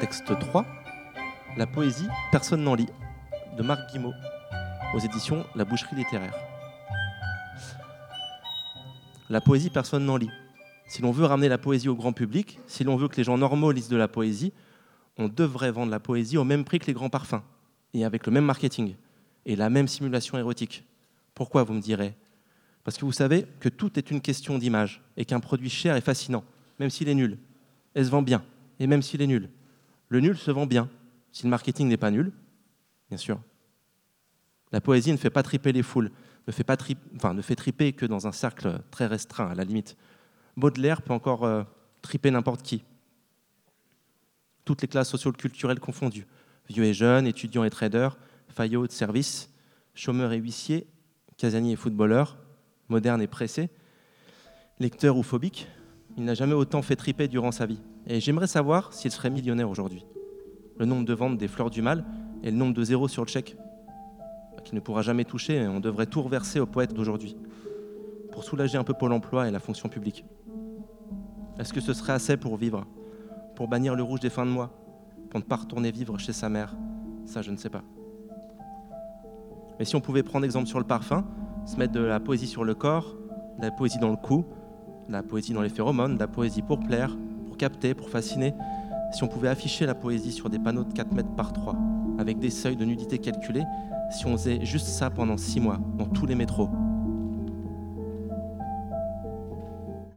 Texte 3. La poésie, personne n'en lit, de Marc Guimau, aux éditions La Boucherie littéraire. La poésie, personne n'en lit. Si l'on veut ramener la poésie au grand public, si l'on veut que les gens normaux lisent de la poésie, on devrait vendre la poésie au même prix que les grands parfums, et avec le même marketing, et la même simulation érotique. Pourquoi, vous me direz? Parce que vous savez que tout est une question d'image, et qu'un produit cher est fascinant, même s'il est nul. Elle se vend bien, et même s'il est nul. Le nul se vend bien, si le marketing n'est pas nul, bien sûr. La poésie ne fait pas triper les foules, ne fait, pas enfin, ne fait triper que dans un cercle très restreint, à la limite. Baudelaire peut encore euh, triper n'importe qui. Toutes les classes socio-culturelles confondues. Vieux et jeunes, étudiants et traders, faillots de service, chômeurs et huissiers, casaniers et footballeurs, modernes et pressés, lecteurs ou phobiques. Il n'a jamais autant fait triper durant sa vie. Et j'aimerais savoir s'il serait millionnaire aujourd'hui. Le nombre de ventes des fleurs du mal et le nombre de zéros sur le chèque qu'il ne pourra jamais toucher, on devrait tout reverser aux poètes d'aujourd'hui, pour soulager un peu Pôle emploi et la fonction publique. Est-ce que ce serait assez pour vivre? Pour bannir le rouge des fins de mois? Pour ne pas retourner vivre chez sa mère? Ça, je ne sais pas. Mais si on pouvait prendre exemple sur le parfum, se mettre de la poésie sur le corps, de la poésie dans le cou, de la poésie dans les phéromones, de la poésie pour plaire, capter, pour fasciner, si on pouvait afficher la poésie sur des panneaux de 4 mètres par 3, avec des seuils de nudité calculés, si on faisait juste ça pendant 6 mois, dans tous les métros,